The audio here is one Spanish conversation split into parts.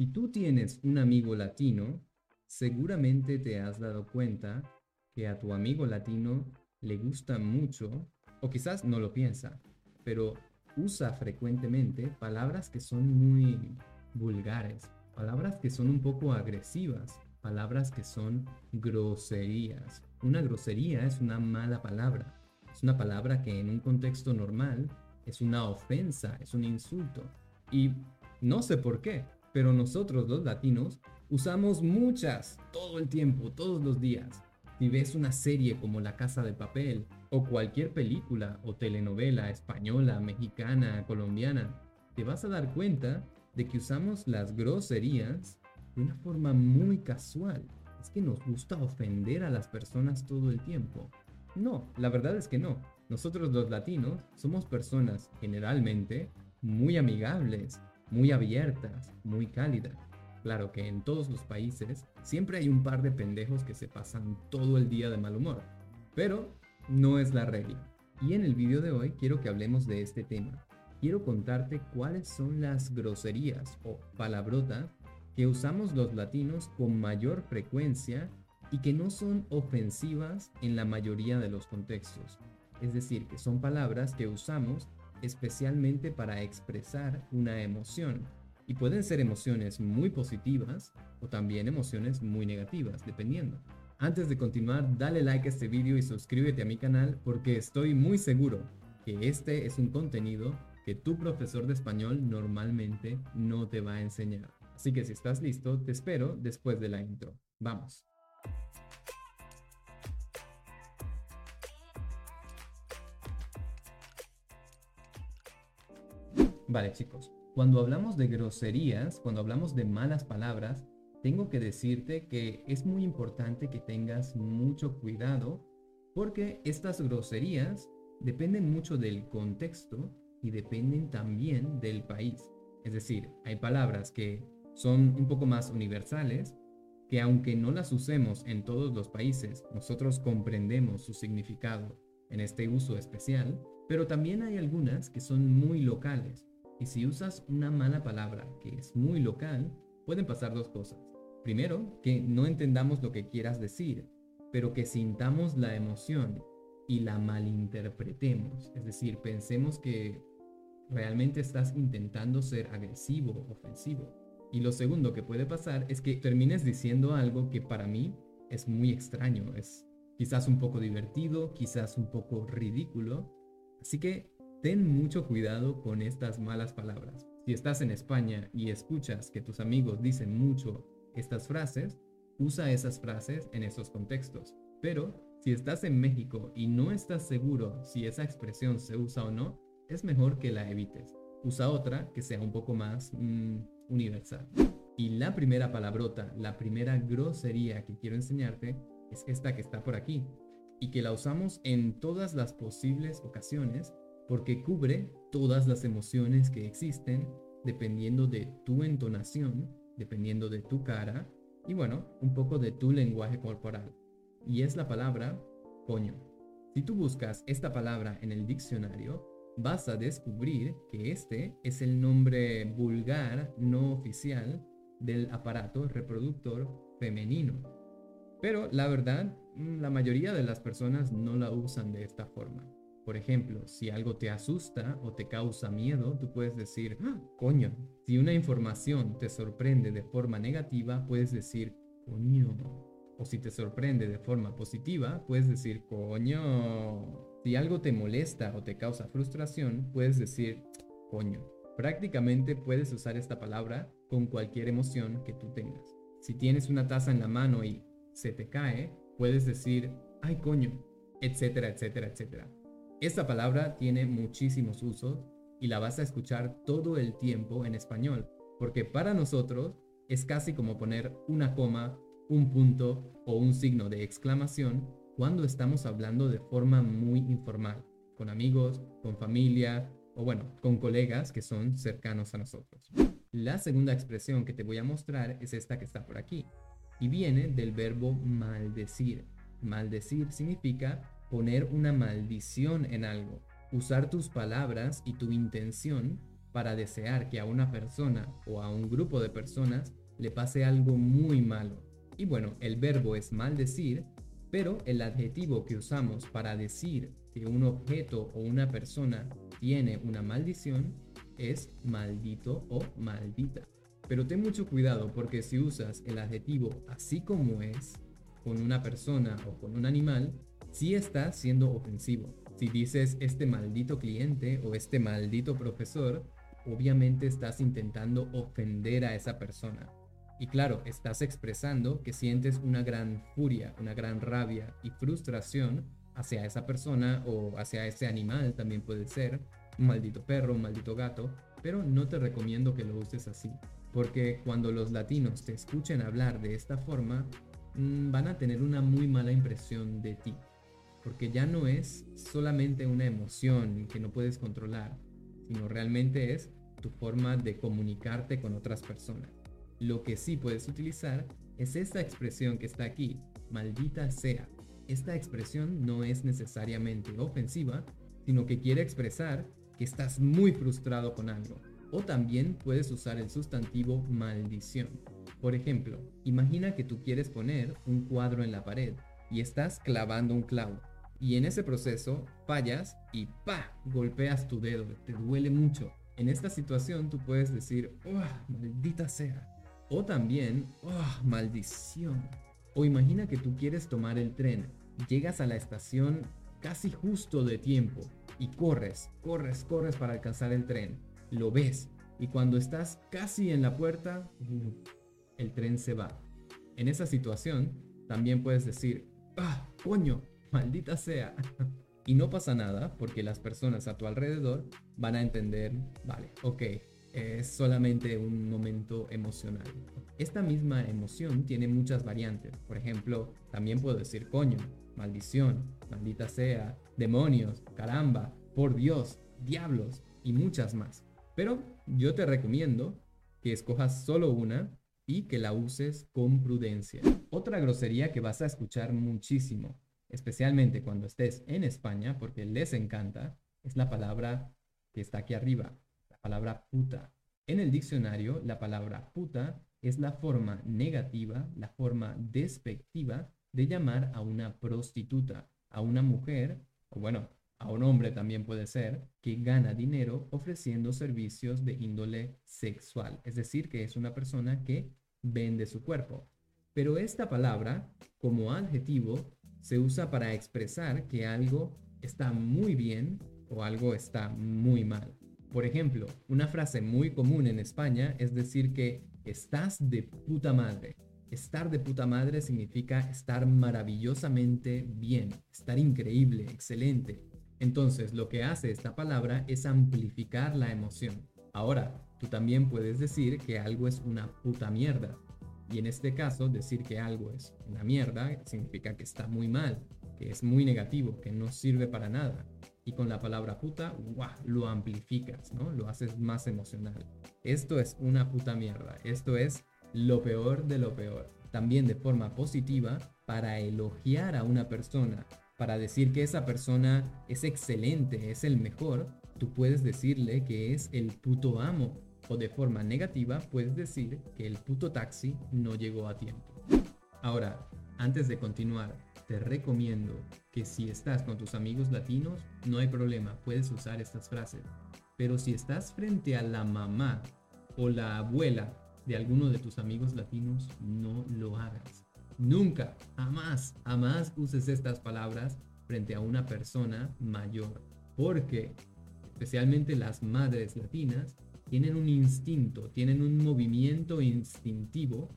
Si tú tienes un amigo latino, seguramente te has dado cuenta que a tu amigo latino le gusta mucho, o quizás no lo piensa, pero usa frecuentemente palabras que son muy vulgares, palabras que son un poco agresivas, palabras que son groserías. Una grosería es una mala palabra, es una palabra que en un contexto normal es una ofensa, es un insulto. Y no sé por qué, pero nosotros los latinos usamos muchas todo el tiempo, todos los días. Si ves una serie como La Casa de Papel o cualquier película o telenovela española, mexicana, colombiana, te vas a dar cuenta de que usamos las groserías de una forma muy casual. Es que nos gusta ofender a las personas todo el tiempo. No, la verdad es que no. Nosotros los latinos somos personas generalmente muy amigables, muy abiertas, muy cálidas. Claro que en todos los países siempre hay un par de pendejos que se pasan todo el día de mal humor, pero no es la regla. Y en el vídeo de hoy quiero que hablemos de este tema. Quiero contarte cuáles son las groserías o palabrotas que usamos los latinos con mayor frecuencia y que no son ofensivas en la mayoría de los contextos. Es decir, que son palabras que usamos especialmente para expresar una emoción. Y pueden ser emociones muy positivas o también emociones muy negativas, dependiendo. Antes de continuar, dale like a este vídeo y suscríbete a mi canal porque estoy muy seguro que este es un contenido que tu profesor de español normalmente no te va a enseñar. Así que si estás listo, te espero después de la intro. Vamos. Vale chicos, cuando hablamos de groserías, cuando hablamos de malas palabras, tengo que decirte que es muy importante que tengas mucho cuidado porque estas groserías dependen mucho del contexto y dependen también del país. Es decir, hay palabras que son un poco más universales, que aunque no las usemos en todos los países, nosotros comprendemos su significado en este uso especial, pero también hay algunas que son muy locales y si usas una mala palabra que es muy local, pueden pasar dos cosas. Primero, que no entendamos lo que quieras decir, pero que sintamos la emoción y la malinterpretemos. Es decir, pensemos que realmente estás intentando ser agresivo, ofensivo. Y lo segundo que puede pasar es que termines diciendo algo que para mí es muy extraño, es quizás un poco divertido, quizás un poco ridículo. Así que Ten mucho cuidado con estas malas palabras. Si estás en España y escuchas que tus amigos dicen mucho estas frases, usa esas frases en esos contextos. Pero si estás en México y no estás seguro si esa expresión se usa o no, es mejor que la evites. Usa otra que sea un poco más mm, universal. Y la primera palabrota, la primera grosería que quiero enseñarte es esta que está por aquí y que la usamos en todas las posibles ocasiones porque cubre todas las emociones que existen dependiendo de tu entonación, dependiendo de tu cara y bueno, un poco de tu lenguaje corporal. Y es la palabra coño. Si tú buscas esta palabra en el diccionario, vas a descubrir que este es el nombre vulgar no oficial del aparato reproductor femenino. Pero la verdad, la mayoría de las personas no la usan de esta forma. Por ejemplo, si algo te asusta o te causa miedo, tú puedes decir, ¡Ah, coño. Si una información te sorprende de forma negativa, puedes decir, coño. O si te sorprende de forma positiva, puedes decir, coño. Si algo te molesta o te causa frustración, puedes decir, coño. Prácticamente puedes usar esta palabra con cualquier emoción que tú tengas. Si tienes una taza en la mano y se te cae, puedes decir, ay coño, etcétera, etcétera, etcétera. Esta palabra tiene muchísimos usos y la vas a escuchar todo el tiempo en español, porque para nosotros es casi como poner una coma, un punto o un signo de exclamación cuando estamos hablando de forma muy informal, con amigos, con familia o bueno, con colegas que son cercanos a nosotros. La segunda expresión que te voy a mostrar es esta que está por aquí y viene del verbo maldecir. Maldecir significa poner una maldición en algo, usar tus palabras y tu intención para desear que a una persona o a un grupo de personas le pase algo muy malo. Y bueno, el verbo es maldecir, pero el adjetivo que usamos para decir que un objeto o una persona tiene una maldición es maldito o maldita. Pero ten mucho cuidado porque si usas el adjetivo así como es con una persona o con un animal, sí está siendo ofensivo. Si dices este maldito cliente o este maldito profesor, obviamente estás intentando ofender a esa persona. Y claro, estás expresando que sientes una gran furia, una gran rabia y frustración hacia esa persona o hacia ese animal también puede ser, un maldito perro, un maldito gato, pero no te recomiendo que lo uses así, porque cuando los latinos te escuchen hablar de esta forma, mm, van a tener una muy mala impresión de ti, porque ya no es solamente una emoción que no puedes controlar, sino realmente es tu forma de comunicarte con otras personas. Lo que sí puedes utilizar es esta expresión que está aquí, maldita sea. Esta expresión no es necesariamente ofensiva, sino que quiere expresar que estás muy frustrado con algo. O también puedes usar el sustantivo maldición. Por ejemplo, imagina que tú quieres poner un cuadro en la pared y estás clavando un clavo. Y en ese proceso fallas y ¡pa! golpeas tu dedo, te duele mucho. En esta situación tú puedes decir, ¡oh, maldita sea! O también, ¡oh, maldición! O imagina que tú quieres tomar el tren, llegas a la estación casi justo de tiempo y corres, corres, corres para alcanzar el tren. Lo ves y cuando estás casi en la puerta, el tren se va. En esa situación también puedes decir, ah, coño, maldita sea. y no pasa nada porque las personas a tu alrededor van a entender, vale, ok, es solamente un momento emocional. Esta misma emoción tiene muchas variantes. Por ejemplo, también puedo decir coño, maldición, maldita sea, demonios, caramba, por Dios, diablos y muchas más. Pero yo te recomiendo que escojas solo una y que la uses con prudencia. Otra grosería que vas a escuchar muchísimo, especialmente cuando estés en España, porque les encanta, es la palabra que está aquí arriba, la palabra puta. En el diccionario, la palabra puta es la forma negativa, la forma despectiva de llamar a una prostituta, a una mujer, o bueno, a un hombre también puede ser, que gana dinero ofreciendo servicios de índole sexual. Es decir, que es una persona que vende su cuerpo. Pero esta palabra, como adjetivo, se usa para expresar que algo está muy bien o algo está muy mal. Por ejemplo, una frase muy común en España es decir que estás de puta madre. Estar de puta madre significa estar maravillosamente bien, estar increíble, excelente. Entonces, lo que hace esta palabra es amplificar la emoción. Ahora, tú también puedes decir que algo es una puta mierda. Y en este caso, decir que algo es una mierda significa que está muy mal, que es muy negativo, que no sirve para nada. Y con la palabra puta, lo amplificas, ¿no? Lo haces más emocional. Esto es una puta mierda. Esto es lo peor de lo peor. También de forma positiva para elogiar a una persona, para decir que esa persona es excelente, es el mejor, tú puedes decirle que es el puto amo. O de forma negativa puedes decir que el puto taxi no llegó a tiempo. Ahora, antes de continuar, te recomiendo que si estás con tus amigos latinos, no hay problema, puedes usar estas frases. Pero si estás frente a la mamá o la abuela de alguno de tus amigos latinos, no lo hagas. Nunca, jamás, jamás uses estas palabras frente a una persona mayor. Porque, especialmente las madres latinas, tienen un instinto, tienen un movimiento instintivo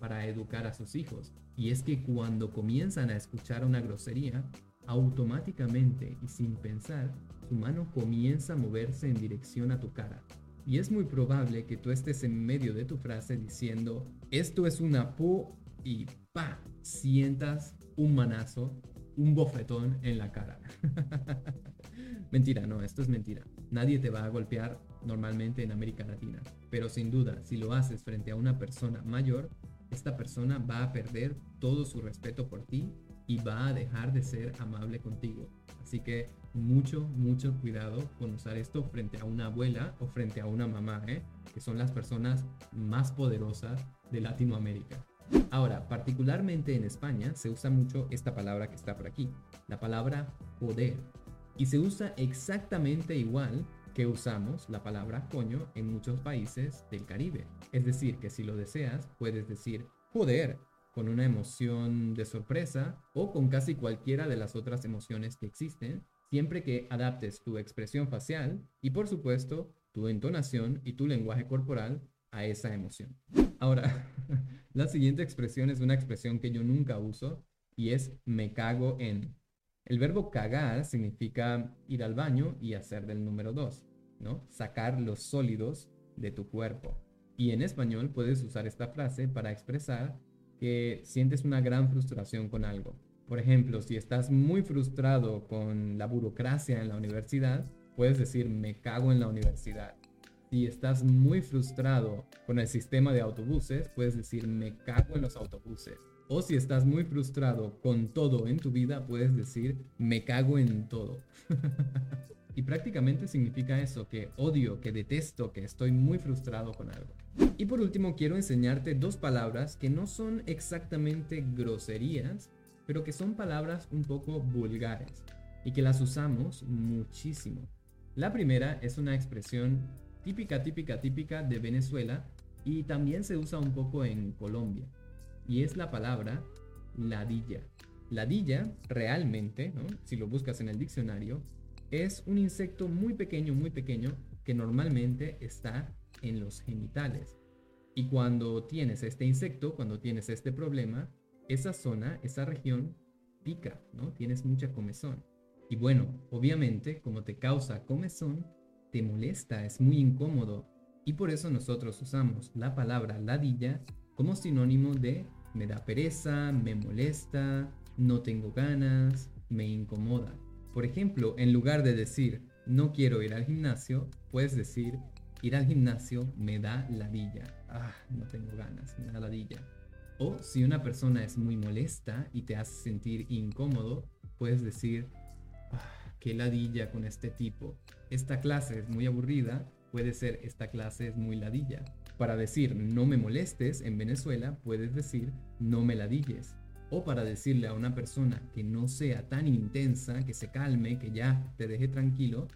para educar a sus hijos. Y es que cuando comienzan a escuchar una grosería, automáticamente y sin pensar, su mano comienza a moverse en dirección a tu cara. Y es muy probable que tú estés en medio de tu frase diciendo, esto es una pu y pa, sientas un manazo, un bofetón en la cara. mentira, no, esto es mentira. Nadie te va a golpear normalmente en América Latina. Pero sin duda, si lo haces frente a una persona mayor, esta persona va a perder todo su respeto por ti y va a dejar de ser amable contigo. Así que mucho, mucho cuidado con usar esto frente a una abuela o frente a una mamá, ¿eh? que son las personas más poderosas de Latinoamérica. Ahora, particularmente en España se usa mucho esta palabra que está por aquí, la palabra poder. Y se usa exactamente igual que usamos la palabra coño en muchos países del Caribe. Es decir, que si lo deseas, puedes decir poder con una emoción de sorpresa o con casi cualquiera de las otras emociones que existen, siempre que adaptes tu expresión facial y por supuesto tu entonación y tu lenguaje corporal a esa emoción. Ahora, la siguiente expresión es una expresión que yo nunca uso y es me cago en. El verbo cagar significa ir al baño y hacer del número dos, ¿no? Sacar los sólidos de tu cuerpo. Y en español puedes usar esta frase para expresar que sientes una gran frustración con algo. Por ejemplo, si estás muy frustrado con la burocracia en la universidad, puedes decir me cago en la universidad. Si estás muy frustrado con el sistema de autobuses, puedes decir me cago en los autobuses. O si estás muy frustrado con todo en tu vida, puedes decir me cago en todo. y prácticamente significa eso, que odio, que detesto, que estoy muy frustrado con algo. Y por último quiero enseñarte dos palabras que no son exactamente groserías, pero que son palabras un poco vulgares y que las usamos muchísimo. La primera es una expresión típica, típica, típica de Venezuela y también se usa un poco en Colombia y es la palabra ladilla. Ladilla realmente, si lo buscas en el diccionario, es un insecto muy pequeño, muy pequeño que normalmente está en los genitales. Y cuando tienes este insecto, cuando tienes este problema, esa zona, esa región pica, ¿no? Tienes mucha comezón. Y bueno, obviamente, como te causa comezón, te molesta, es muy incómodo. Y por eso nosotros usamos la palabra ladilla como sinónimo de me da pereza, me molesta, no tengo ganas, me incomoda. Por ejemplo, en lugar de decir no quiero ir al gimnasio, puedes decir ir al gimnasio me da ladilla. Ah, no tengo ganas, me da ladilla. O si una persona es muy molesta y te hace sentir incómodo, puedes decir, ah, qué ladilla con este tipo. Esta clase es muy aburrida, puede ser esta clase es muy ladilla. Para decir no me molestes en Venezuela, puedes decir no me ladilles. O para decirle a una persona que no sea tan intensa, que se calme, que ya te deje tranquilo,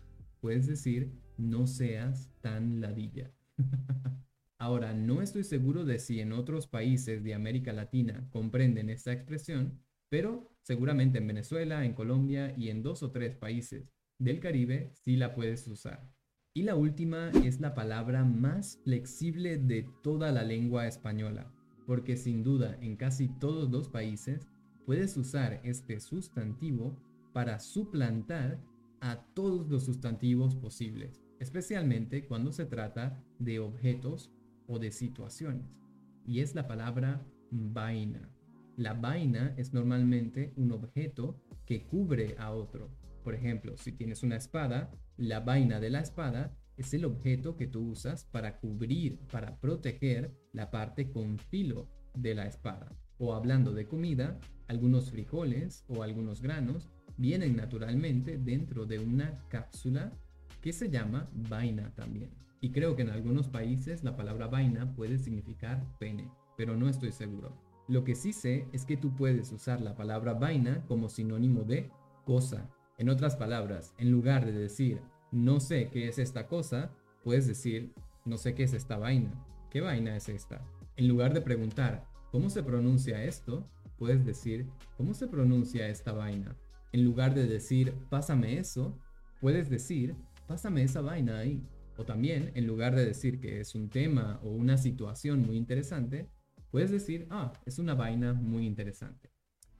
puedes decir no seas tan ladilla. Ahora, no estoy seguro de si en otros países de América Latina comprenden esta expresión, pero seguramente en Venezuela, en Colombia y en dos o tres países del Caribe sí la puedes usar. Y la última es la palabra más flexible de toda la lengua española, porque sin duda en casi todos los países puedes usar este sustantivo para suplantar a todos los sustantivos posibles, especialmente cuando se trata de objetos o de situaciones. Y es la palabra vaina. La vaina es normalmente un objeto que cubre a otro. Por ejemplo, si tienes una espada, la vaina de la espada es el objeto que tú usas para cubrir, para proteger la parte con filo de la espada. O hablando de comida, algunos frijoles o algunos granos vienen naturalmente dentro de una cápsula que se llama vaina también. Y creo que en algunos países la palabra vaina puede significar pene, pero no estoy seguro. Lo que sí sé es que tú puedes usar la palabra vaina como sinónimo de cosa. En otras palabras, en lugar de decir no sé qué es esta cosa, puedes decir no sé qué es esta vaina. ¿Qué vaina es esta? En lugar de preguntar ¿cómo se pronuncia esto? Puedes decir ¿cómo se pronuncia esta vaina? En lugar de decir pásame eso, puedes decir pásame esa vaina ahí. O también, en lugar de decir que es un tema o una situación muy interesante, puedes decir, ah, es una vaina muy interesante.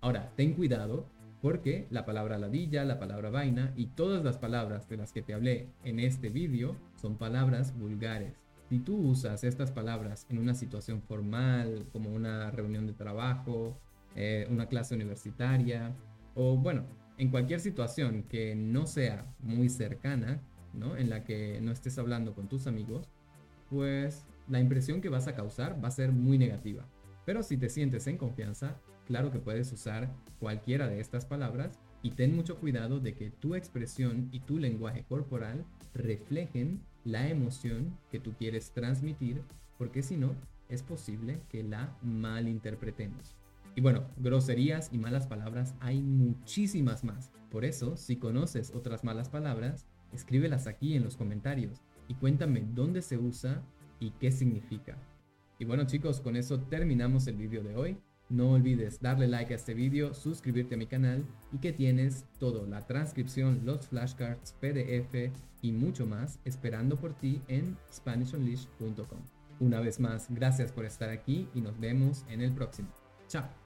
Ahora, ten cuidado porque la palabra ladilla, la palabra vaina y todas las palabras de las que te hablé en este vídeo son palabras vulgares. Si tú usas estas palabras en una situación formal, como una reunión de trabajo, eh, una clase universitaria, o bueno, en cualquier situación que no sea muy cercana, en la que no estés hablando con tus amigos, pues la impresión que vas a causar va a ser muy negativa. Pero si te sientes en confianza, claro que puedes usar cualquiera de estas palabras y ten mucho cuidado de que tu expresión y tu lenguaje corporal reflejen la emoción que tú quieres transmitir, porque si no, es posible que la malinterpretemos. Y bueno, groserías y malas palabras hay muchísimas más. Por eso, si conoces otras malas palabras, escríbelas aquí en los comentarios y cuéntame dónde se usa y qué significa. Y bueno chicos, con eso terminamos el vídeo de hoy. No olvides darle like a este vídeo, suscribirte a mi canal y que tienes todo, la transcripción, los flashcards, PDF y mucho más esperando por ti en SpanishUnleashed.com. Una vez más, gracias por estar aquí y nos vemos en el próximo. Chao.